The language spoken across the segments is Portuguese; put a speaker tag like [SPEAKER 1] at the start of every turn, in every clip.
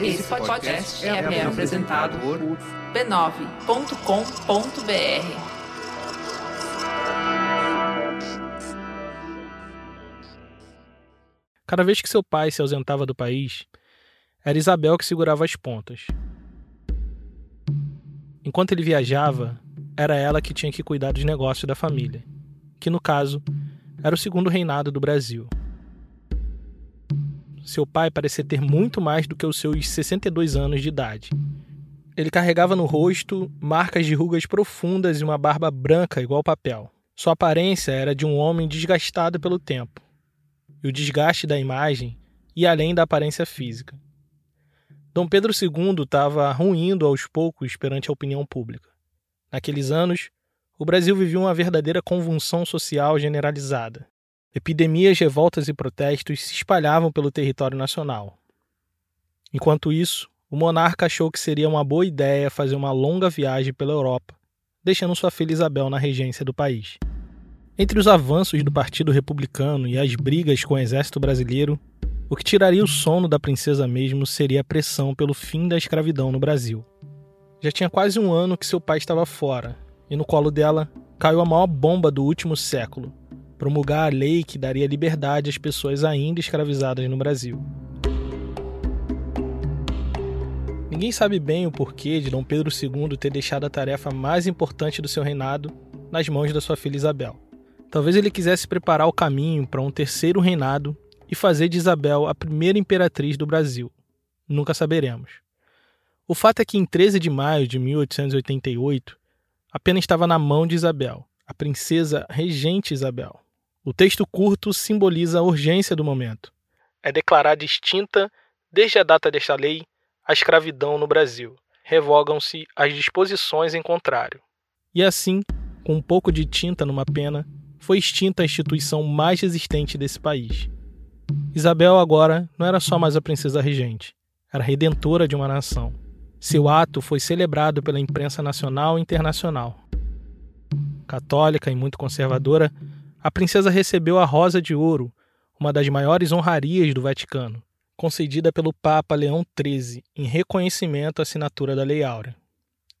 [SPEAKER 1] Esse podcast é, é apresentado por b9.com.br.
[SPEAKER 2] Cada vez que seu pai se ausentava do país, era Isabel que segurava as pontas. Enquanto ele viajava, era ela que tinha que cuidar dos negócios da família, que no caso era o segundo reinado do Brasil. Seu pai parecia ter muito mais do que os seus 62 anos de idade. Ele carregava no rosto marcas de rugas profundas e uma barba branca igual papel. Sua aparência era de um homem desgastado pelo tempo. E o desgaste da imagem ia além da aparência física. Dom Pedro II estava ruindo aos poucos perante a opinião pública. Naqueles anos, o Brasil vivia uma verdadeira convulsão social generalizada. Epidemias, revoltas e protestos se espalhavam pelo território nacional. Enquanto isso, o monarca achou que seria uma boa ideia fazer uma longa viagem pela Europa, deixando sua filha Isabel na regência do país. Entre os avanços do Partido Republicano e as brigas com o exército brasileiro, o que tiraria o sono da princesa mesmo seria a pressão pelo fim da escravidão no Brasil. Já tinha quase um ano que seu pai estava fora, e no colo dela caiu a maior bomba do último século promulgar a lei que daria liberdade às pessoas ainda escravizadas no Brasil. Ninguém sabe bem o porquê de Dom Pedro II ter deixado a tarefa mais importante do seu reinado nas mãos da sua filha Isabel. Talvez ele quisesse preparar o caminho para um terceiro reinado e fazer de Isabel a primeira imperatriz do Brasil. Nunca saberemos. O fato é que em 13 de maio de 1888, apenas estava na mão de Isabel, a princesa regente Isabel. O texto curto simboliza a urgência do momento. É declarada extinta, desde a data desta lei, a escravidão no Brasil. Revogam-se as disposições em contrário. E assim, com um pouco de tinta numa pena, foi extinta a instituição mais resistente desse país, Isabel agora não era só mais a princesa regente, era redentora de uma nação. Seu ato foi celebrado pela imprensa nacional e internacional. Católica e muito conservadora, a princesa recebeu a Rosa de Ouro, uma das maiores honrarias do Vaticano, concedida pelo Papa Leão XIII em reconhecimento à assinatura da Lei Áurea.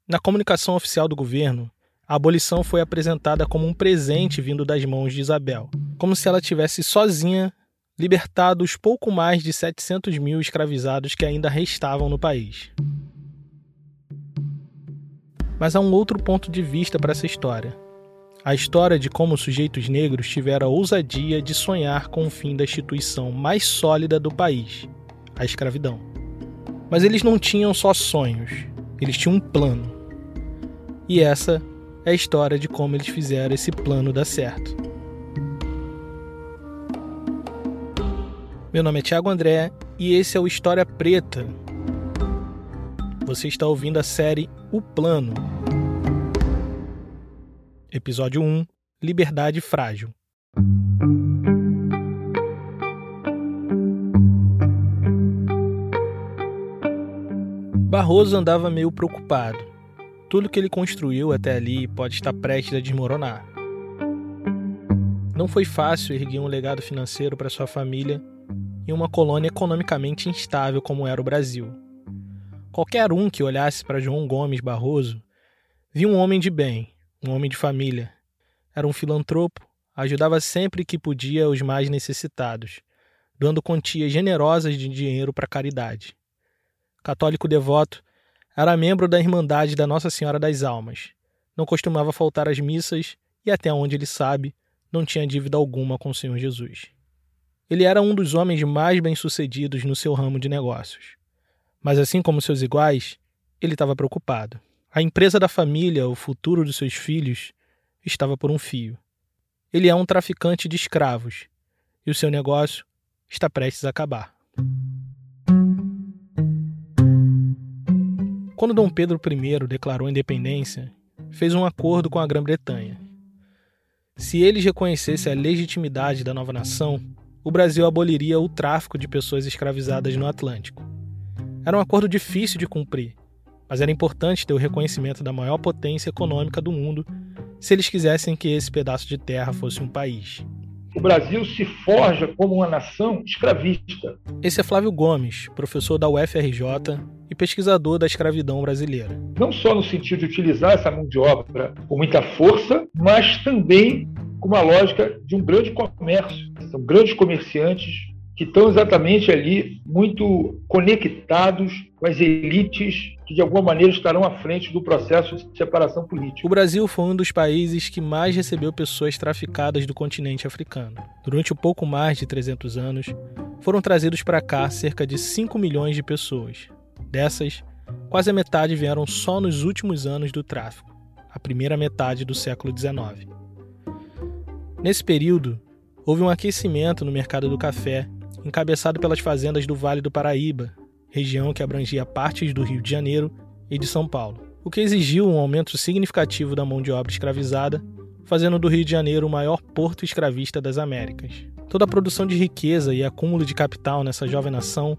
[SPEAKER 2] Na comunicação oficial do governo, a abolição foi apresentada como um presente vindo das mãos de Isabel, como se ela tivesse sozinha libertado os pouco mais de 700 mil escravizados que ainda restavam no país. Mas há um outro ponto de vista para essa história. A história de como sujeitos negros tiveram a ousadia de sonhar com o fim da instituição mais sólida do país, a escravidão. Mas eles não tinham só sonhos, eles tinham um plano. E essa é a história de como eles fizeram esse plano dar certo. Meu nome é Thiago André e esse é o História Preta. Você está ouvindo a série O Plano. Episódio 1 Liberdade Frágil. Barroso andava meio preocupado. Tudo que ele construiu até ali pode estar prestes a desmoronar. Não foi fácil erguer um legado financeiro para sua família em uma colônia economicamente instável como era o Brasil. Qualquer um que olhasse para João Gomes Barroso via um homem de bem, um homem de família. Era um filantropo, ajudava sempre que podia os mais necessitados, dando quantias generosas de dinheiro para caridade. Católico devoto, era membro da Irmandade da Nossa Senhora das Almas. Não costumava faltar às missas e, até onde ele sabe, não tinha dívida alguma com o Senhor Jesus. Ele era um dos homens mais bem-sucedidos no seu ramo de negócios. Mas, assim como seus iguais, ele estava preocupado. A empresa da família, o futuro dos seus filhos, estava por um fio. Ele é um traficante de escravos e o seu negócio está prestes a acabar. Quando Dom Pedro I declarou independência, fez um acordo com a Grã-Bretanha. Se eles reconhecessem a legitimidade da nova nação, o Brasil aboliria o tráfico de pessoas escravizadas no Atlântico. Era um acordo difícil de cumprir, mas era importante ter o reconhecimento da maior potência econômica do mundo se eles quisessem que esse pedaço de terra fosse um país.
[SPEAKER 3] o Brasil se forja como uma nação escravista.
[SPEAKER 2] Esse é Flávio Gomes, professor da UFRJ e pesquisador da escravidão brasileira.
[SPEAKER 3] Não só no sentido de utilizar essa mão de obra com muita força, mas também com uma lógica de um grande comércio. São grandes comerciantes que estão exatamente ali muito conectados com as elites que de alguma maneira estarão à frente do processo de separação política.
[SPEAKER 2] O Brasil foi um dos países que mais recebeu pessoas traficadas do continente africano. Durante o pouco mais de 300 anos, foram trazidos para cá cerca de 5 milhões de pessoas. Dessas, quase a metade vieram só nos últimos anos do tráfico, a primeira metade do século XIX. Nesse período, houve um aquecimento no mercado do café encabeçado pelas fazendas do Vale do Paraíba, região que abrangia partes do Rio de Janeiro e de São Paulo, o que exigiu um aumento significativo da mão de obra escravizada, fazendo do Rio de Janeiro o maior porto escravista das Américas. Toda a produção de riqueza e acúmulo de capital nessa jovem nação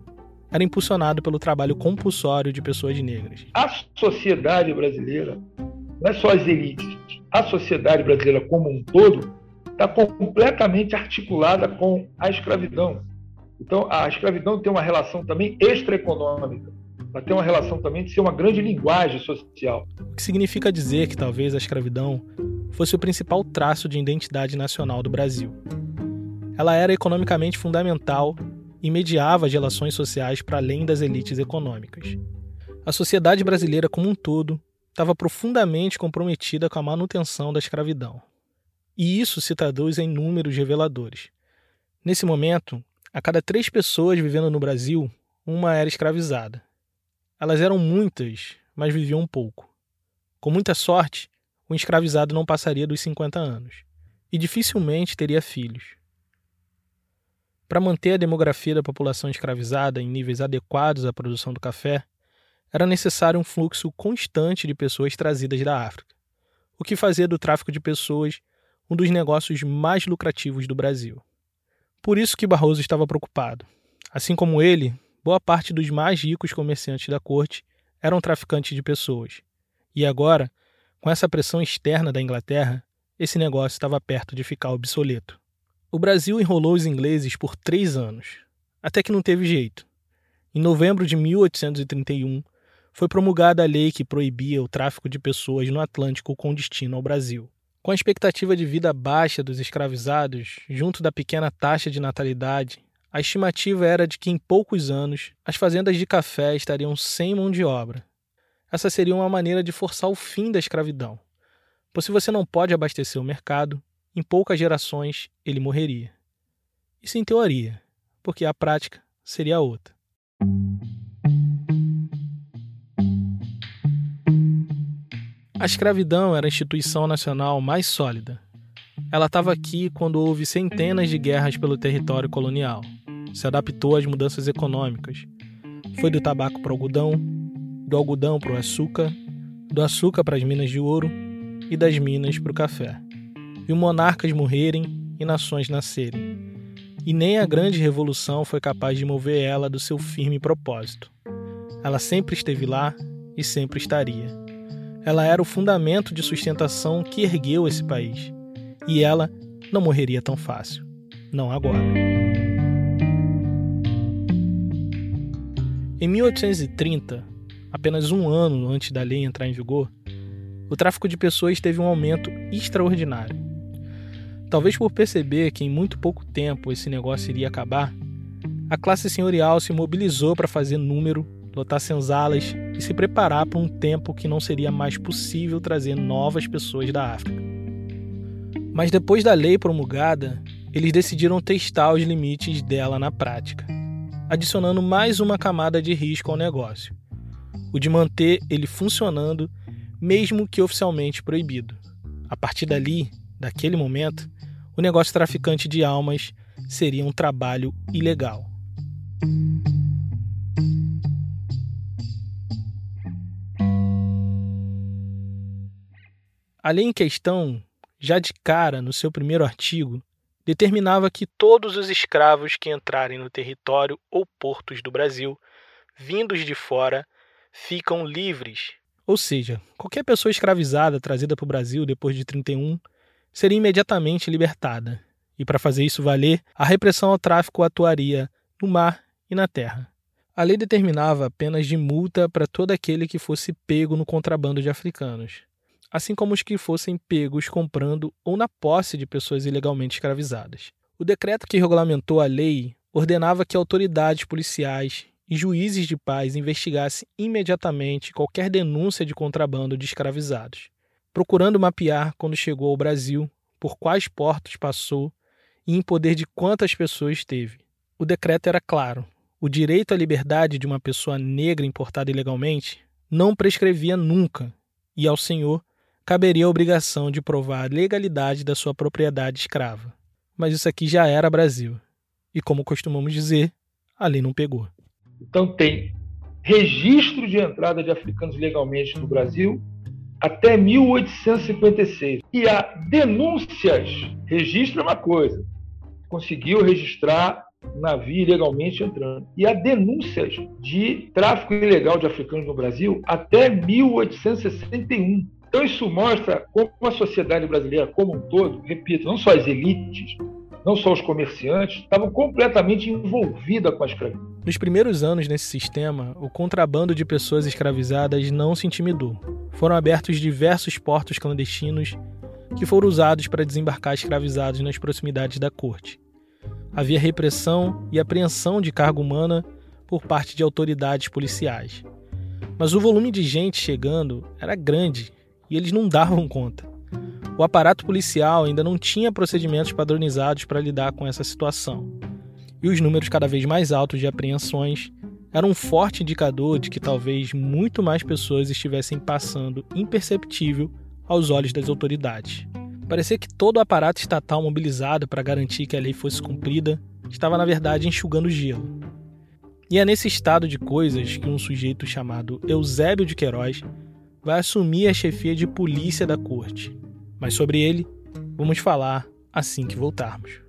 [SPEAKER 2] era impulsionado pelo trabalho compulsório de pessoas negras.
[SPEAKER 3] A sociedade brasileira, não é só as elites, a sociedade brasileira como um todo está completamente articulada com a escravidão. Então, a escravidão tem uma relação também extraeconômica. Ela tem uma relação também de ser uma grande linguagem social.
[SPEAKER 2] O que significa dizer que talvez a escravidão fosse o principal traço de identidade nacional do Brasil. Ela era economicamente fundamental e mediava as relações sociais para além das elites econômicas. A sociedade brasileira como um todo estava profundamente comprometida com a manutenção da escravidão. E isso se traduz em números reveladores. Nesse momento, a cada três pessoas vivendo no Brasil, uma era escravizada. Elas eram muitas, mas viviam pouco. Com muita sorte, o escravizado não passaria dos 50 anos e dificilmente teria filhos. Para manter a demografia da população escravizada em níveis adequados à produção do café, era necessário um fluxo constante de pessoas trazidas da África, o que fazia do tráfico de pessoas um dos negócios mais lucrativos do Brasil. Por isso que Barroso estava preocupado. Assim como ele, boa parte dos mais ricos comerciantes da corte eram traficantes de pessoas. E agora, com essa pressão externa da Inglaterra, esse negócio estava perto de ficar obsoleto. O Brasil enrolou os ingleses por três anos, até que não teve jeito. Em novembro de 1831, foi promulgada a lei que proibia o tráfico de pessoas no Atlântico com destino ao Brasil. Com a expectativa de vida baixa dos escravizados, junto da pequena taxa de natalidade, a estimativa era de que em poucos anos as fazendas de café estariam sem mão de obra. Essa seria uma maneira de forçar o fim da escravidão, pois se você não pode abastecer o mercado, em poucas gerações ele morreria. Isso em teoria, porque a prática seria outra. A escravidão era a instituição nacional mais sólida. Ela estava aqui quando houve centenas de guerras pelo território colonial. Se adaptou às mudanças econômicas. Foi do tabaco para o algodão, do algodão para o açúcar, do açúcar para as minas de ouro e das minas para o café. Viu monarcas morrerem e nações nascerem. E nem a grande revolução foi capaz de mover ela do seu firme propósito. Ela sempre esteve lá e sempre estaria. Ela era o fundamento de sustentação que ergueu esse país. E ela não morreria tão fácil. Não agora. Em 1830, apenas um ano antes da lei entrar em vigor, o tráfico de pessoas teve um aumento extraordinário. Talvez por perceber que em muito pouco tempo esse negócio iria acabar, a classe senhorial se mobilizou para fazer número lotar senzalas e se preparar para um tempo que não seria mais possível trazer novas pessoas da África. Mas depois da lei promulgada, eles decidiram testar os limites dela na prática, adicionando mais uma camada de risco ao negócio: o de manter ele funcionando, mesmo que oficialmente proibido. A partir dali, daquele momento, o negócio traficante de almas seria um trabalho ilegal. A lei em questão, já de cara no seu primeiro artigo, determinava que todos os escravos que entrarem no território ou portos do Brasil, vindos de fora, ficam livres. Ou seja, qualquer pessoa escravizada trazida para o Brasil depois de 31 seria imediatamente libertada, E para fazer isso valer, a repressão ao tráfico atuaria no mar e na terra. A lei determinava penas de multa para todo aquele que fosse pego no contrabando de africanos, assim como os que fossem pegos comprando ou na posse de pessoas ilegalmente escravizadas. O decreto que regulamentou a lei ordenava que autoridades policiais e juízes de paz investigassem imediatamente qualquer denúncia de contrabando de escravizados, procurando mapear quando chegou ao Brasil, por quais portos passou e em poder de quantas pessoas esteve. O decreto era claro: o direito à liberdade de uma pessoa negra importada ilegalmente não prescrevia nunca, e ao senhor caberia a obrigação de provar a legalidade da sua propriedade escrava. Mas isso aqui já era Brasil. E como costumamos dizer, a lei não pegou.
[SPEAKER 3] Então tem registro de entrada de africanos legalmente no Brasil até 1856. E há denúncias. Registro é uma coisa. Conseguiu registrar navio ilegalmente entrando. E há denúncias de tráfico ilegal de africanos no Brasil até 1861. Então isso mostra como a sociedade brasileira como um todo, repito, não só as elites, não só os comerciantes, estavam completamente envolvidas com a escravidão.
[SPEAKER 2] Nos primeiros anos nesse sistema, o contrabando de pessoas escravizadas não se intimidou. Foram abertos diversos portos clandestinos que foram usados para desembarcar escravizados nas proximidades da corte. Havia repressão e apreensão de carga humana por parte de autoridades policiais. Mas o volume de gente chegando era grande e eles não davam conta. O aparato policial ainda não tinha procedimentos padronizados para lidar com essa situação. E os números cada vez mais altos de apreensões eram um forte indicador de que talvez muito mais pessoas estivessem passando imperceptível aos olhos das autoridades. Parecia que todo o aparato estatal mobilizado para garantir que a lei fosse cumprida estava, na verdade, enxugando gelo. E é nesse estado de coisas que um sujeito chamado Eusébio de Queiroz vai assumir a chefia de polícia da corte. Mas sobre ele, vamos falar assim que voltarmos.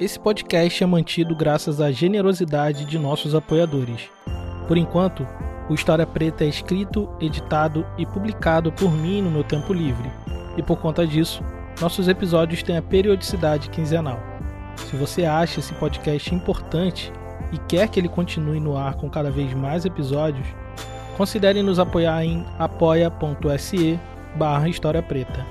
[SPEAKER 2] Esse podcast é mantido graças à generosidade de nossos apoiadores. Por enquanto, o História Preta é escrito, editado e publicado por mim no meu tempo livre, e por conta disso, nossos episódios têm a periodicidade quinzenal. Se você acha esse podcast importante e quer que ele continue no ar com cada vez mais episódios, considere nos apoiar em apoia.se barra História Preta.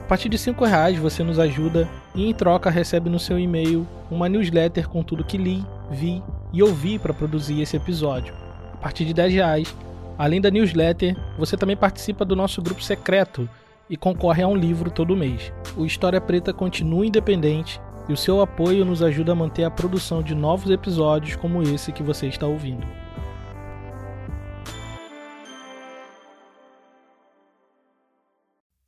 [SPEAKER 2] A partir de R$ reais você nos ajuda e em troca recebe no seu e-mail uma newsletter com tudo que li, vi e ouvi para produzir esse episódio. A partir de R$ reais, além da newsletter, você também participa do nosso grupo secreto e concorre a um livro todo mês. O História Preta continua independente e o seu apoio nos ajuda a manter a produção de novos episódios como esse que você está ouvindo.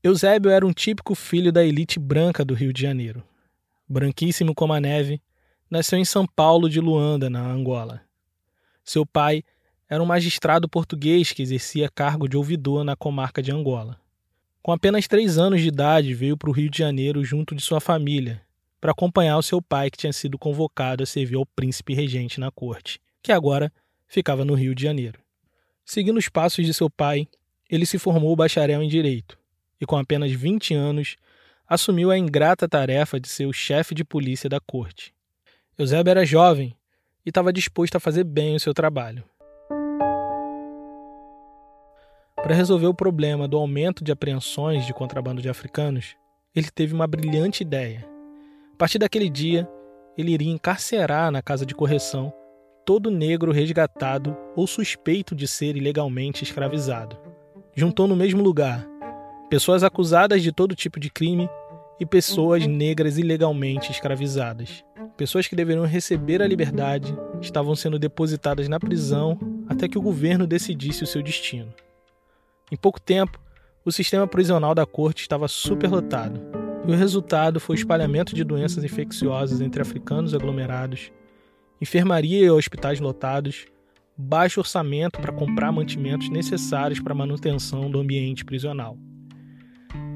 [SPEAKER 2] Eusébio era um típico filho da elite branca do Rio de Janeiro. Branquíssimo como a neve, nasceu em São Paulo de Luanda, na Angola. Seu pai era um magistrado português que exercia cargo de ouvidor na comarca de Angola. Com apenas três anos de idade, veio para o Rio de Janeiro junto de sua família para acompanhar o seu pai que tinha sido convocado a servir ao príncipe regente na corte, que agora ficava no Rio de Janeiro. Seguindo os passos de seu pai, ele se formou bacharel em direito e, com apenas 20 anos, assumiu a ingrata tarefa de ser o chefe de polícia da corte. Eusébio era jovem e estava disposto a fazer bem o seu trabalho. Para resolver o problema do aumento de apreensões de contrabando de africanos, ele teve uma brilhante ideia a partir daquele dia, ele iria encarcerar na casa de correção todo negro resgatado ou suspeito de ser ilegalmente escravizado. Juntou no mesmo lugar pessoas acusadas de todo tipo de crime e pessoas negras ilegalmente escravizadas. Pessoas que deveriam receber a liberdade estavam sendo depositadas na prisão até que o governo decidisse o seu destino. Em pouco tempo, o sistema prisional da corte estava superlotado e o resultado foi o espalhamento de doenças infecciosas entre africanos aglomerados, enfermaria e hospitais lotados, baixo orçamento para comprar mantimentos necessários para a manutenção do ambiente prisional.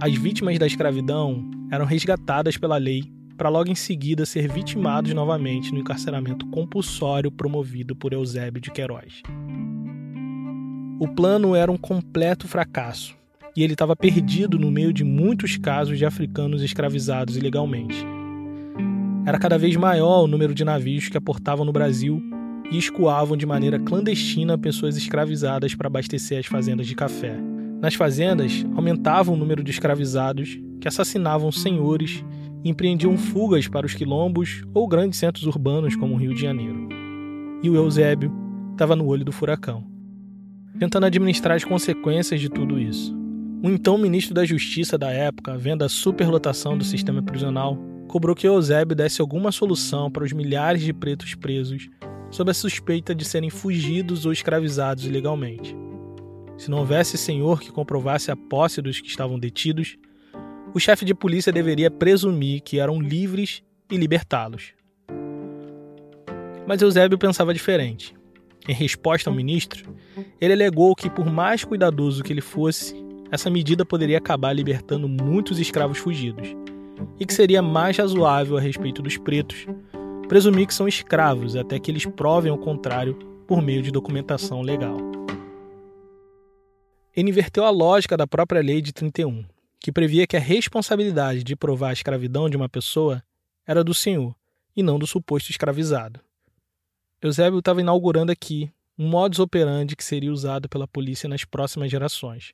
[SPEAKER 2] As vítimas da escravidão eram resgatadas pela lei para logo em seguida ser vitimados novamente no encarceramento compulsório promovido por Eusébio de Queiroz. O plano era um completo fracasso e ele estava perdido no meio de muitos casos de africanos escravizados ilegalmente. Era cada vez maior o número de navios que aportavam no Brasil e escoavam de maneira clandestina pessoas escravizadas para abastecer as fazendas de café. Nas fazendas, aumentava o número de escravizados que assassinavam senhores e empreendiam fugas para os quilombos ou grandes centros urbanos como o Rio de Janeiro. E o Eusébio estava no olho do furacão tentando administrar as consequências de tudo isso. O então ministro da Justiça da época, vendo a superlotação do sistema prisional, cobrou que Eusébio desse alguma solução para os milhares de pretos presos sob a suspeita de serem fugidos ou escravizados ilegalmente. Se não houvesse senhor que comprovasse a posse dos que estavam detidos, o chefe de polícia deveria presumir que eram livres e libertá-los. Mas Eusébio pensava diferente. Em resposta ao ministro, ele alegou que, por mais cuidadoso que ele fosse, essa medida poderia acabar libertando muitos escravos fugidos, e que seria mais razoável a respeito dos pretos presumir que são escravos até que eles provem o contrário por meio de documentação legal. Ele inverteu a lógica da própria lei de 31, que previa que a responsabilidade de provar a escravidão de uma pessoa era do senhor e não do suposto escravizado. Eusébio estava inaugurando aqui um modus operandi que seria usado pela polícia nas próximas gerações.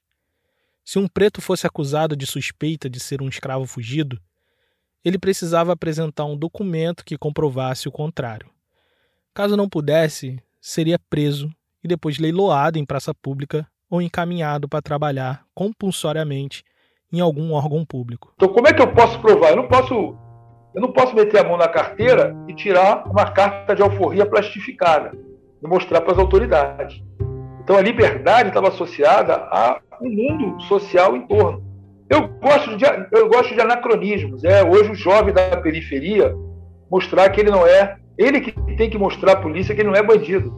[SPEAKER 2] Se um preto fosse acusado de suspeita de ser um escravo fugido, ele precisava apresentar um documento que comprovasse o contrário. Caso não pudesse, seria preso e depois leiloado em praça pública ou encaminhado para trabalhar compulsoriamente em algum órgão público.
[SPEAKER 3] Então, como é que eu posso provar? Eu não posso eu não posso meter a mão na carteira e tirar uma carta de alforria plastificada e mostrar para as autoridades. Então a liberdade estava associada a um mundo social em torno. Eu gosto de, eu gosto de anacronismos. É hoje o jovem da periferia mostrar que ele não é, ele que tem que mostrar à polícia que ele não é bandido,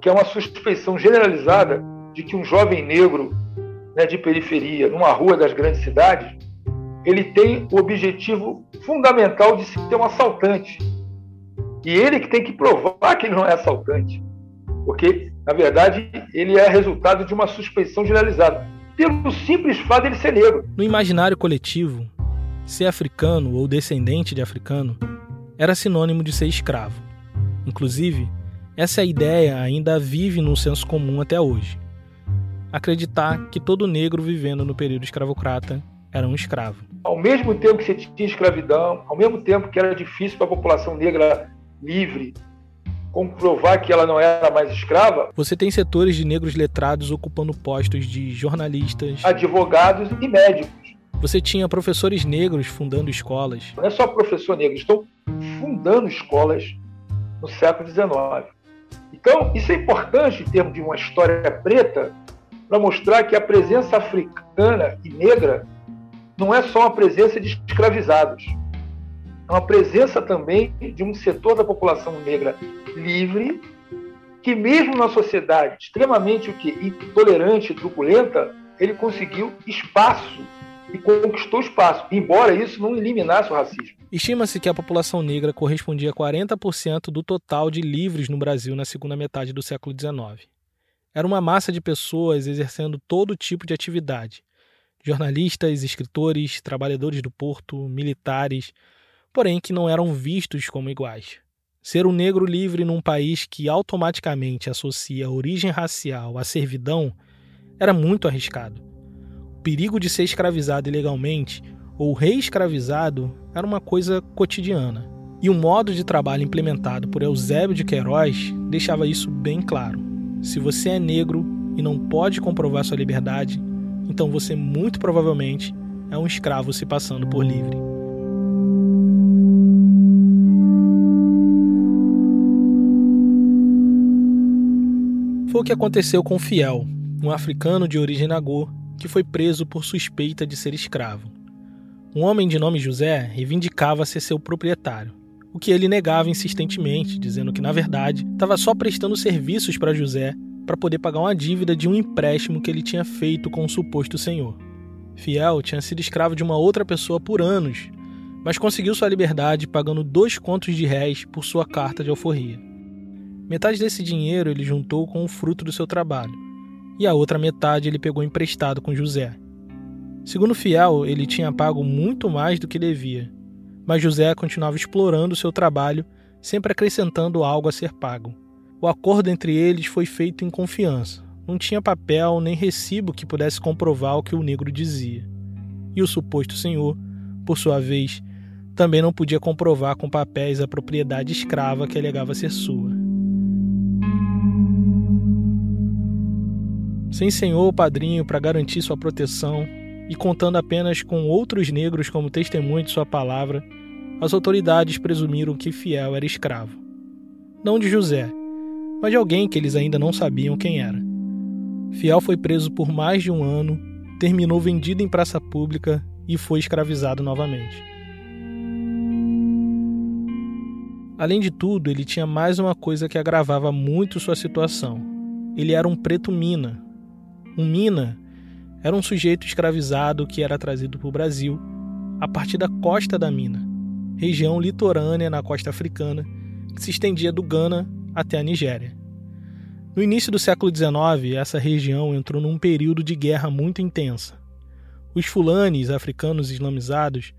[SPEAKER 3] que é uma suspeição generalizada de que um jovem negro né, de periferia, numa rua das grandes cidades, ele tem o objetivo fundamental de ser um assaltante. E ele que tem que provar que ele não é assaltante. Porque, na verdade, ele é resultado de uma suspeição generalizada. Pelo simples fato de ele ser negro.
[SPEAKER 2] No imaginário coletivo, ser africano ou descendente de africano era sinônimo de ser escravo. Inclusive, essa ideia ainda vive no senso comum até hoje. Acreditar que todo negro vivendo no período escravocrata era um escravo
[SPEAKER 3] ao mesmo tempo que você tinha escravidão, ao mesmo tempo que era difícil para a população negra livre comprovar que ela não era mais escrava.
[SPEAKER 2] Você tem setores de negros letrados ocupando postos de jornalistas,
[SPEAKER 3] advogados e médicos.
[SPEAKER 2] Você tinha professores negros fundando escolas.
[SPEAKER 3] Não é só professor negro, estão fundando escolas no século XIX. Então, isso é importante em termos de uma história preta para mostrar que a presença africana e negra não é só uma presença de escravizados, é uma presença também de um setor da população negra livre, que mesmo na sociedade extremamente o que, intolerante e truculenta, ele conseguiu espaço e conquistou espaço, embora isso não eliminasse o racismo.
[SPEAKER 2] Estima-se que a população negra correspondia a 40% do total de livres no Brasil na segunda metade do século XIX. Era uma massa de pessoas exercendo todo tipo de atividade, jornalistas, escritores, trabalhadores do porto, militares, porém que não eram vistos como iguais. Ser um negro livre num país que automaticamente associa a origem racial à servidão era muito arriscado. O perigo de ser escravizado ilegalmente ou reescravizado era uma coisa cotidiana. E o modo de trabalho implementado por Eusébio de Queiroz deixava isso bem claro. Se você é negro e não pode comprovar sua liberdade, então você muito provavelmente é um escravo se passando por livre. Foi o que aconteceu com Fiel, um africano de origem nagô que foi preso por suspeita de ser escravo. Um homem de nome José reivindicava ser seu proprietário, o que ele negava insistentemente, dizendo que na verdade estava só prestando serviços para José para poder pagar uma dívida de um empréstimo que ele tinha feito com o suposto senhor. Fiel tinha sido escravo de uma outra pessoa por anos, mas conseguiu sua liberdade pagando dois contos de réis por sua carta de alforria. Metade desse dinheiro ele juntou com o fruto do seu trabalho, e a outra metade ele pegou emprestado com José. Segundo Fiel, ele tinha pago muito mais do que devia, mas José continuava explorando seu trabalho, sempre acrescentando algo a ser pago. O acordo entre eles foi feito em confiança. Não tinha papel nem recibo que pudesse comprovar o que o negro dizia. E o suposto senhor, por sua vez, também não podia comprovar com papéis a propriedade escrava que alegava ser sua. Sem senhor ou padrinho para garantir sua proteção e contando apenas com outros negros como testemunho de sua palavra, as autoridades presumiram que Fiel era escravo. Não de José, mas de alguém que eles ainda não sabiam quem era. Fiel foi preso por mais de um ano, terminou vendido em praça pública e foi escravizado novamente. Além de tudo, ele tinha mais uma coisa que agravava muito sua situação. Ele era um preto mina. Um mina era um sujeito escravizado que era trazido para o Brasil a partir da costa da mina, região litorânea na costa africana que se estendia do Ghana até a Nigéria. No início do século XIX, essa região entrou num período de guerra muito intensa. Os fulanes, africanos islamizados,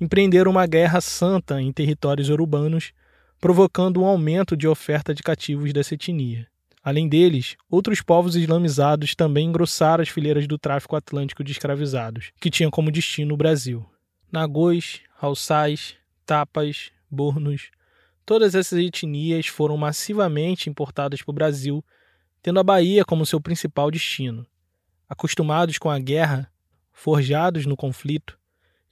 [SPEAKER 2] empreenderam uma guerra santa em territórios urbanos, provocando um aumento de oferta de cativos dessa etnia. Além deles, outros povos islamizados também engrossaram as fileiras do tráfico atlântico de escravizados, que tinha como destino o Brasil. Nagôs, Halsais, Tapas, Bornos, Todas essas etnias foram massivamente importadas para o Brasil, tendo a Bahia como seu principal destino. Acostumados com a guerra, forjados no conflito,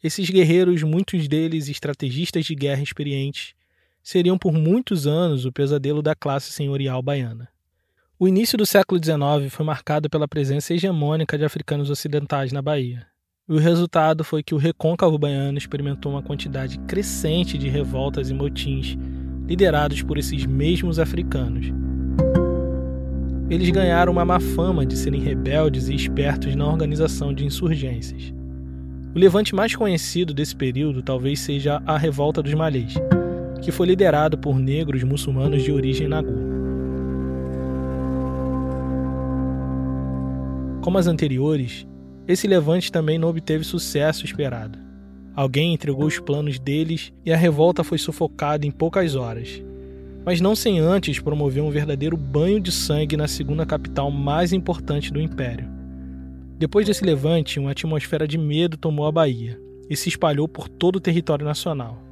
[SPEAKER 2] esses guerreiros, muitos deles estrategistas de guerra experientes, seriam por muitos anos o pesadelo da classe senhorial baiana. O início do século XIX foi marcado pela presença hegemônica de africanos ocidentais na Bahia. E o resultado foi que o recôncavo baiano experimentou uma quantidade crescente de revoltas e motins liderados por esses mesmos africanos. Eles ganharam uma má fama de serem rebeldes e espertos na organização de insurgências. O levante mais conhecido desse período talvez seja a Revolta dos Malês, que foi liderado por negros muçulmanos de origem nagu. Como as anteriores, esse levante também não obteve sucesso esperado. Alguém entregou os planos deles e a revolta foi sufocada em poucas horas. Mas não sem antes promover um verdadeiro banho de sangue na segunda capital mais importante do império. Depois desse levante, uma atmosfera de medo tomou a Bahia e se espalhou por todo o território nacional.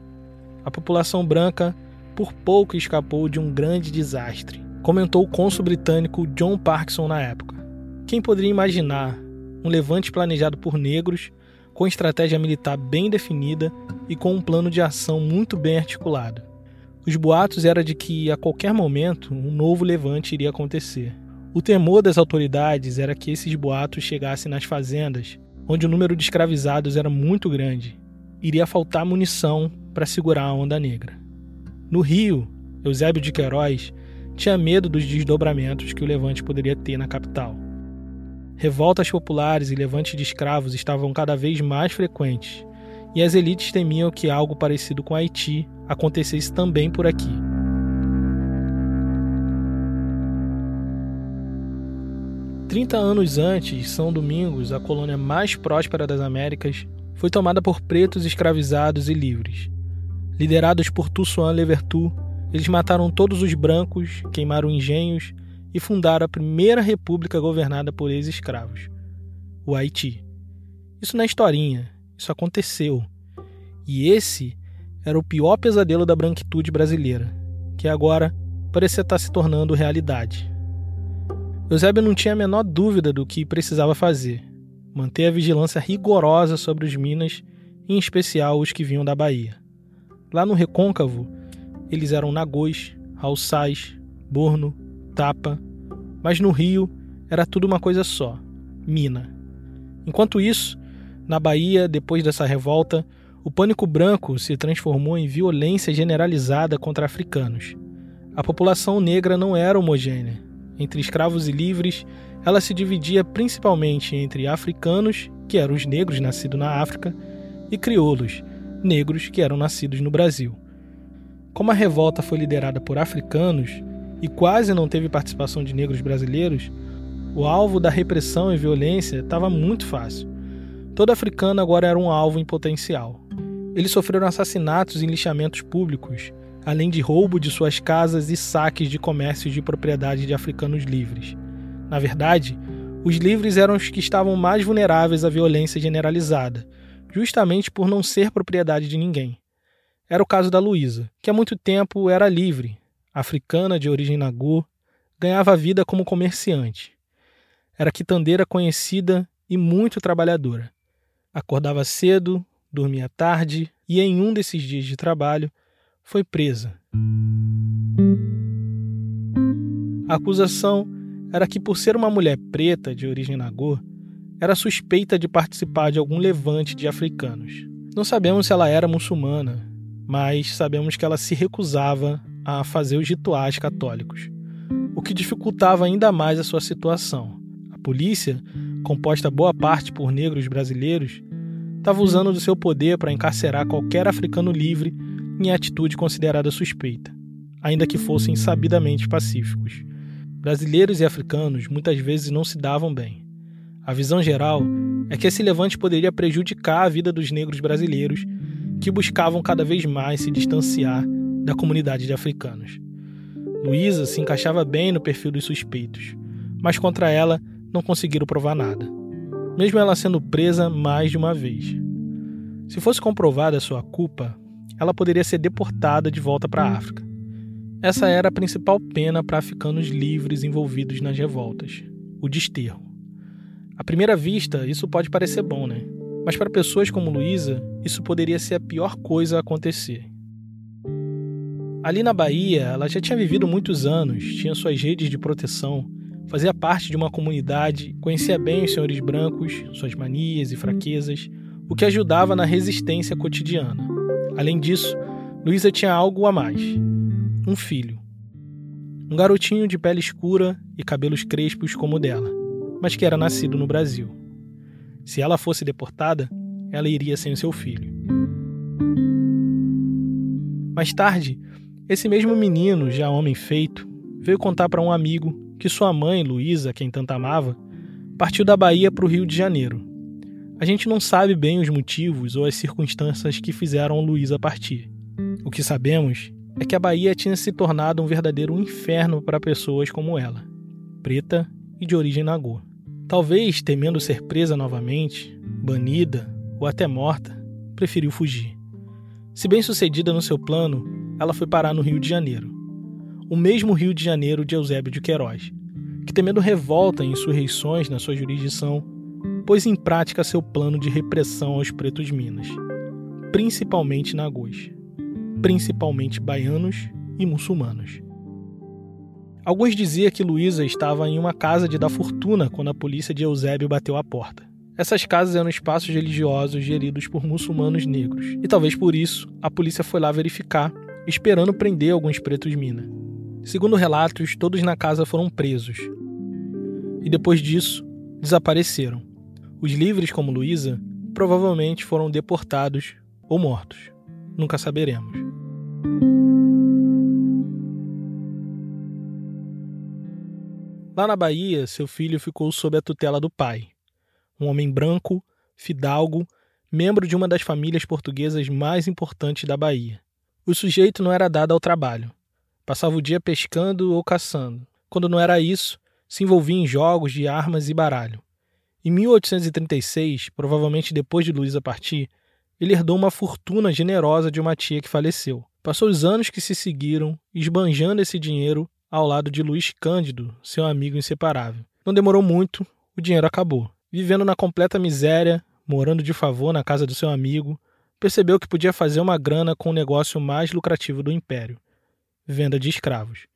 [SPEAKER 2] A população branca por pouco escapou de um grande desastre, comentou o cônsul britânico John Parkinson na época. Quem poderia imaginar um levante planejado por negros com estratégia militar bem definida e com um plano de ação muito bem articulado. Os boatos era de que a qualquer momento um novo levante iria acontecer. O temor das autoridades era que esses boatos chegassem nas fazendas, onde o número de escravizados era muito grande. Iria faltar munição para segurar a onda negra. No Rio, Eusébio de Queiroz tinha medo dos desdobramentos que o levante poderia ter na capital. Revoltas populares e levantes de escravos estavam cada vez mais frequentes, e as elites temiam que algo parecido com Haiti acontecesse também por aqui. Trinta anos antes, São Domingos, a colônia mais próspera das Américas, foi tomada por pretos escravizados e livres. Liderados por Toussaint Louverture, eles mataram todos os brancos, queimaram engenhos e fundaram a primeira república governada por ex-escravos, o Haiti. Isso não é historinha, isso aconteceu. E esse era o pior pesadelo da branquitude brasileira, que agora parecia estar se tornando realidade. Eusébio não tinha a menor dúvida do que precisava fazer: manter a vigilância rigorosa sobre os Minas, em especial os que vinham da Bahia. Lá no Recôncavo, eles eram Nagôs, Halsais, Borno, Mas no Rio era tudo uma coisa só: mina. Enquanto isso, na Bahia, depois dessa revolta, o pânico branco se transformou em violência generalizada contra africanos. A população negra não era homogênea. Entre escravos e livres, ela se dividia principalmente entre africanos, que eram os negros nascidos na África, e crioulos, negros que eram nascidos no Brasil. Como a revolta foi liderada por africanos, e quase não teve participação de negros brasileiros, O alvo da repressão e violência estava muito fácil. Todo africano agora era um alvo em potencial. Eles sofreram assassinatos e lixamentos públicos, além de roubo de suas casas e saques de comércios de propriedade de africanos livres. Na verdade, os livres eram os que estavam mais vulneráveis à violência generalizada, justamente por não ser propriedade de ninguém. Era o caso da Luísa, que há muito tempo era livre, africana de origem nagô, ganhava vida como comerciante. Era quitandeira conhecida e muito trabalhadora. Acordava cedo, dormia tarde e, em um desses dias de trabalho, foi presa. A acusação era que, por ser uma mulher preta de origem nagô, era suspeita de participar de algum levante de africanos. Não sabemos se ela era muçulmana, mas sabemos que ela se recusava a fazer os rituais católicos, o que dificultava ainda mais a sua situação. A polícia, composta boa parte por negros brasileiros, estava usando do seu poder para encarcerar qualquer africano livre em atitude considerada suspeita, ainda que fossem sabidamente pacíficos. Brasileiros e africanos muitas vezes não se davam bem. A visão geral é que esse levante poderia prejudicar a vida dos negros brasileiros que buscavam cada vez mais se distanciar da comunidade de africanos. Luísa se encaixava bem no perfil dos suspeitos, mas contra ela não conseguiram provar nada mesmo ela sendo presa mais de uma vez. Se fosse comprovada sua culpa, ela poderia ser deportada de volta para a África. Essa era a principal pena para africanos livres envolvidos nas revoltas: o desterro. À primeira vista, isso pode parecer bom, né? Mas para pessoas como Luísa, isso poderia ser a pior coisa a acontecer. Ali na Bahia, ela já tinha vivido muitos anos, tinha suas redes de proteção, Fazia parte de uma comunidade, conhecia bem os senhores brancos, suas manias e fraquezas, o que ajudava na resistência cotidiana. Além disso, Luísa tinha algo a mais: um filho. Um garotinho de pele escura e cabelos crespos como o dela, mas que era nascido no Brasil. Se ela fosse deportada, ela iria sem o seu filho. Mais tarde, esse mesmo menino, já homem feito, veio contar para um amigo que sua mãe, Luísa, quem tanto amava, partiu da Bahia para o Rio de Janeiro. A gente não sabe bem os motivos ou as circunstâncias que fizeram Luísa partir. O que sabemos é que a Bahia tinha se tornado um verdadeiro inferno para pessoas como ela, preta e de origem nagô. Talvez, temendo ser presa novamente, banida ou até morta, preferiu fugir. Se bem sucedida no seu plano, ela foi parar no Rio de Janeiro, o mesmo Rio de Janeiro de Eusébio de Queiroz, que temendo revolta e insurreições na sua jurisdição, pôs em prática seu plano de repressão aos pretos Minas, principalmente nagôs, principalmente baianos e muçulmanos. Alguns diziam que Luísa estava em uma casa de dar fortuna quando a polícia de Eusébio bateu à porta. Essas casas eram espaços religiosos geridos por muçulmanos negros, e talvez por isso a polícia foi lá verificar, esperando prender alguns pretos Minas. Segundo relatos, todos na casa foram presos. E depois disso, desapareceram. Os livres, como Luísa, provavelmente foram deportados ou mortos. Nunca saberemos. Lá na Bahia, seu filho ficou sob a tutela do pai, um homem branco, fidalgo, membro de uma das famílias portuguesas mais importantes da Bahia. O sujeito não era dado ao trabalho, Passava o dia pescando ou caçando. Quando não era isso, se envolvia em jogos de armas e baralho. Em 1836, provavelmente depois de Luísa partir, ele herdou uma fortuna generosa de uma tia que faleceu. Passou os anos que se seguiram esbanjando esse dinheiro ao lado de Luiz Cândido, seu amigo inseparável. Não demorou muito, o dinheiro acabou. Vivendo na completa miséria, morando de favor na casa do seu amigo, percebeu que podia fazer uma grana com o negócio mais lucrativo do império venda de escravos.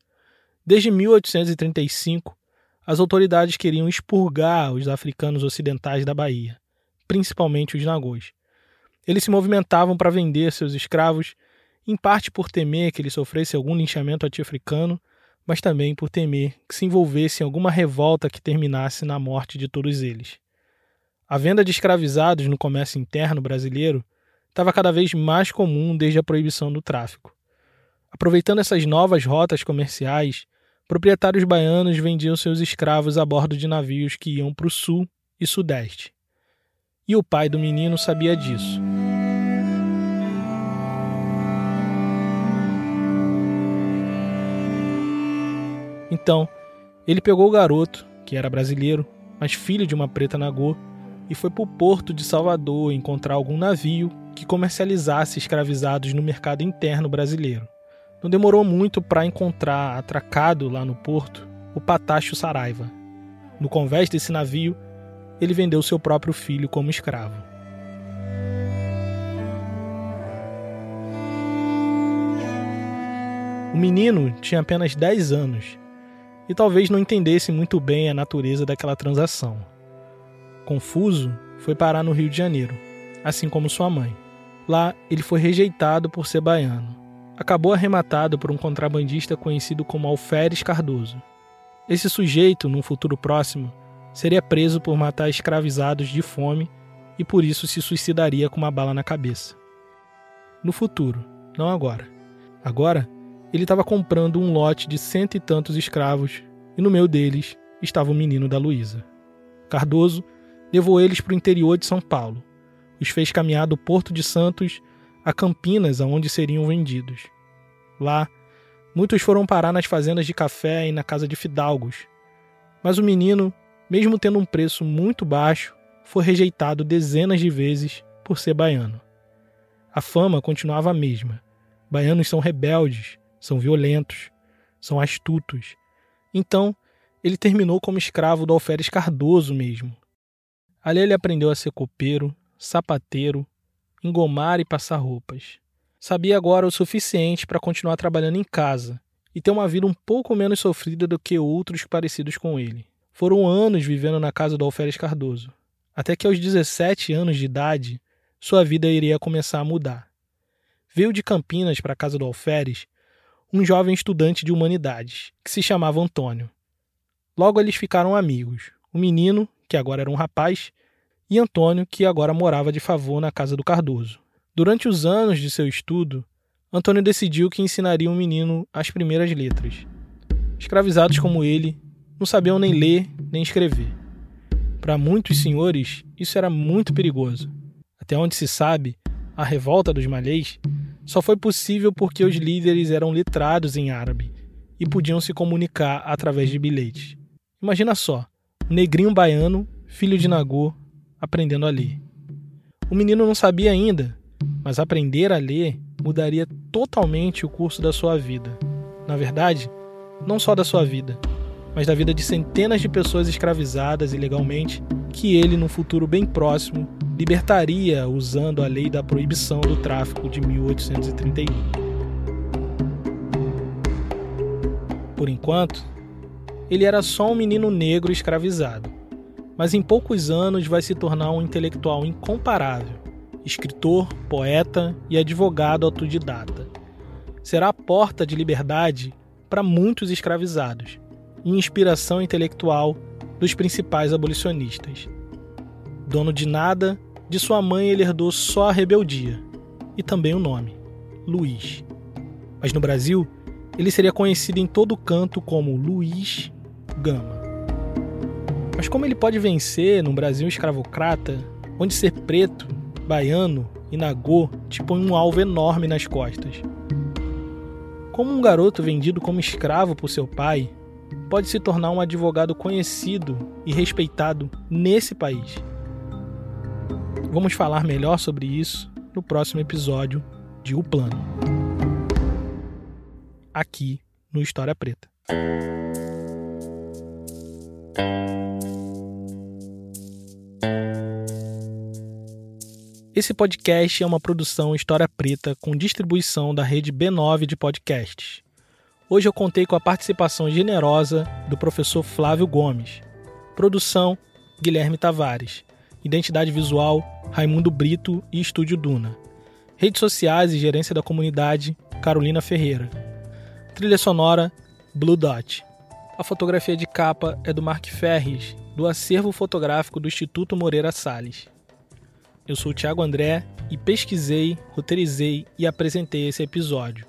[SPEAKER 2] Desde 1835, as autoridades queriam expurgar os africanos ocidentais da Bahia, principalmente os nagôs. Eles se movimentavam para vender seus escravos, em parte por temer que eles sofressem algum linchamento anti-africano, mas também por temer que se envolvesse em alguma revolta que terminasse na morte de todos eles. A venda de escravizados no comércio interno brasileiro estava cada vez mais comum desde a proibição do tráfico. Aproveitando essas novas rotas comerciais, proprietários baianos vendiam seus escravos a bordo de navios que iam para o sul e sudeste. E o pai do menino sabia disso. Então, ele pegou o garoto, que era brasileiro, mas filho de uma preta nagô, e foi para o porto de Salvador encontrar algum navio que comercializasse escravizados no mercado interno brasileiro. Não demorou muito para encontrar atracado lá no porto o Patacho Saraiva. No convés desse navio, ele vendeu seu próprio filho como escravo. O menino tinha apenas 10 anos e talvez não entendesse muito bem a natureza daquela transação. Confuso, foi parar no Rio de Janeiro, assim como sua mãe. Lá, ele foi rejeitado por ser baiano. Acabou arrematado por um contrabandista conhecido como Alferes Cardoso. Esse sujeito, num futuro próximo, seria preso por matar escravizados de fome e por isso se suicidaria com uma bala na cabeça. No futuro, não agora. Agora, ele estava comprando um lote de cento e tantos escravos e no meio deles estava o menino da Luísa. Cardoso levou eles para o interior de São Paulo. Os fez caminhar do Porto de Santos a Campinas, aonde seriam vendidos. Lá, muitos foram parar nas fazendas de café e na casa de fidalgos. Mas o menino, mesmo tendo um preço muito baixo, foi rejeitado dezenas de vezes por ser baiano. A fama continuava a mesma. Baianos são rebeldes, são violentos, são astutos. Então, ele terminou como escravo do Alferes Cardoso mesmo. Ali ele aprendeu a ser copeiro, sapateiro, engomar e passar roupas. Sabia agora o suficiente para continuar trabalhando em casa e ter uma vida um pouco menos sofrida do que outros parecidos com ele. Foram anos vivendo na casa do Alferes Cardoso, até que aos 17 anos de idade, sua vida iria começar a mudar. Veio de Campinas para a casa do Alferes um jovem estudante de humanidades, que se chamava Antônio. Logo eles ficaram amigos. O menino, que agora era um rapaz, e Antônio, que agora morava de favor na casa do Cardoso. Durante os anos de seu estudo, Antônio decidiu que ensinaria o menino as primeiras letras. Escravizados como ele, não sabiam nem ler nem escrever. Para muitos senhores, isso era muito perigoso. Até onde se sabe, a revolta dos malês só foi possível porque os líderes eram letrados em árabe e podiam se comunicar através de bilhetes. Imagina só, um negrinho baiano, filho de Nagô, aprendendo a ler. O menino não sabia ainda, mas aprender a ler mudaria totalmente o curso da sua vida. Na verdade, não só da sua vida, mas da vida de centenas de pessoas escravizadas ilegalmente que ele, num futuro bem próximo, libertaria usando a lei da proibição do tráfico de 1831. Por enquanto, ele era só um menino negro escravizado, mas em poucos anos vai se tornar um intelectual incomparável, escritor, poeta e advogado autodidata. Será a porta de liberdade para muitos escravizados e inspiração intelectual dos principais abolicionistas. Dono de nada, de sua mãe ele herdou só a rebeldia e também o nome, Luiz. Mas no Brasil, ele seria conhecido em todo canto como Luiz Gama. Mas como ele pode vencer num Brasil escravocrata, onde ser preto, baiano e nagô te põe um alvo enorme nas costas? Como um garoto vendido como escravo por seu pai pode se tornar um advogado conhecido e respeitado nesse país. Vamos falar melhor sobre isso no próximo episódio de O Plano. Aqui no História Preta. Esse podcast é uma produção História Preta com distribuição da rede B9 de podcasts. Hoje eu contei com a participação generosa do professor Flávio Gomes. Produção: Guilherme Tavares. Identidade visual: Raimundo Brito e Estúdio Duna. Redes sociais e gerência da comunidade: Carolina Ferreira. Trilha sonora: Blue Dot. A fotografia de capa é do Mark Ferris, do acervo fotográfico do Instituto Moreira Salles. Eu sou o Thiago André e pesquisei, roteirizei e apresentei esse episódio.